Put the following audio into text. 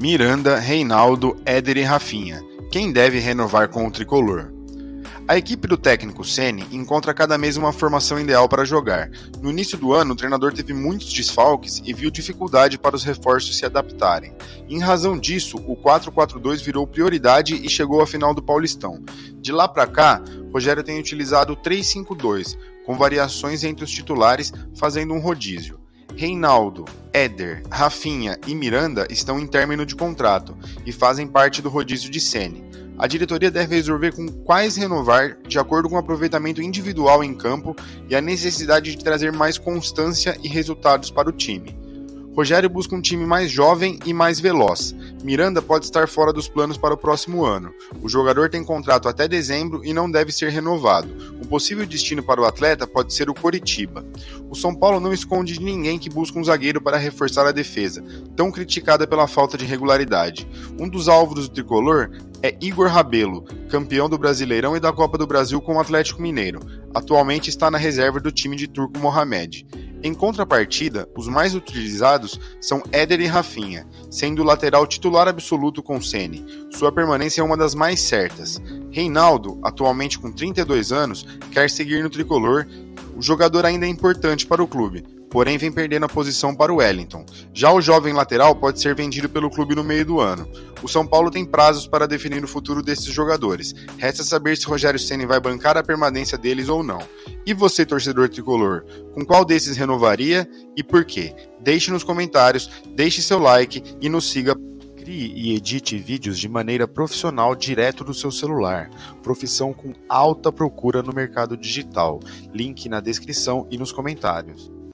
Miranda, Reinaldo, Éder e Rafinha. Quem deve renovar com o tricolor? A equipe do técnico Ceni encontra cada mês uma formação ideal para jogar. No início do ano, o treinador teve muitos desfalques e viu dificuldade para os reforços se adaptarem. Em razão disso, o 4-4-2 virou prioridade e chegou à final do Paulistão. De lá para cá, Rogério tem utilizado o 3-5-2, com variações entre os titulares, fazendo um rodízio. Reinaldo, Éder, Rafinha e Miranda estão em término de contrato e fazem parte do rodízio de Sene. A diretoria deve resolver com quais renovar de acordo com o aproveitamento individual em campo e a necessidade de trazer mais constância e resultados para o time. Rogério busca um time mais jovem e mais veloz. Miranda pode estar fora dos planos para o próximo ano. O jogador tem contrato até dezembro e não deve ser renovado. Possível destino para o atleta pode ser o Coritiba. O São Paulo não esconde de ninguém que busca um zagueiro para reforçar a defesa, tão criticada pela falta de regularidade. Um dos alvos do tricolor é Igor Rabelo, campeão do Brasileirão e da Copa do Brasil com o Atlético Mineiro. Atualmente está na reserva do time de Turco Mohamed. Em contrapartida, os mais utilizados são Éder e Rafinha, sendo o lateral titular absoluto com Sene. Sua permanência é uma das mais certas. Reinaldo, atualmente com 32 anos, quer seguir no tricolor. O jogador ainda é importante para o clube, porém vem perdendo a posição para o Wellington. Já o jovem lateral pode ser vendido pelo clube no meio do ano. O São Paulo tem prazos para definir o futuro desses jogadores. Resta saber se Rogério Ceni vai bancar a permanência deles ou não. E você, torcedor tricolor, com qual desses renovaria e por quê? Deixe nos comentários, deixe seu like e nos siga Crie e edite vídeos de maneira profissional direto do seu celular. Profissão com alta procura no mercado digital. Link na descrição e nos comentários.